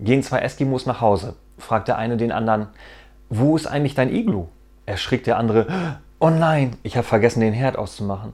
gehen zwei Eskimos nach Hause. Fragt der eine den anderen, wo ist eigentlich dein Iglu? Erschrickt der andere, oh nein, ich habe vergessen, den Herd auszumachen.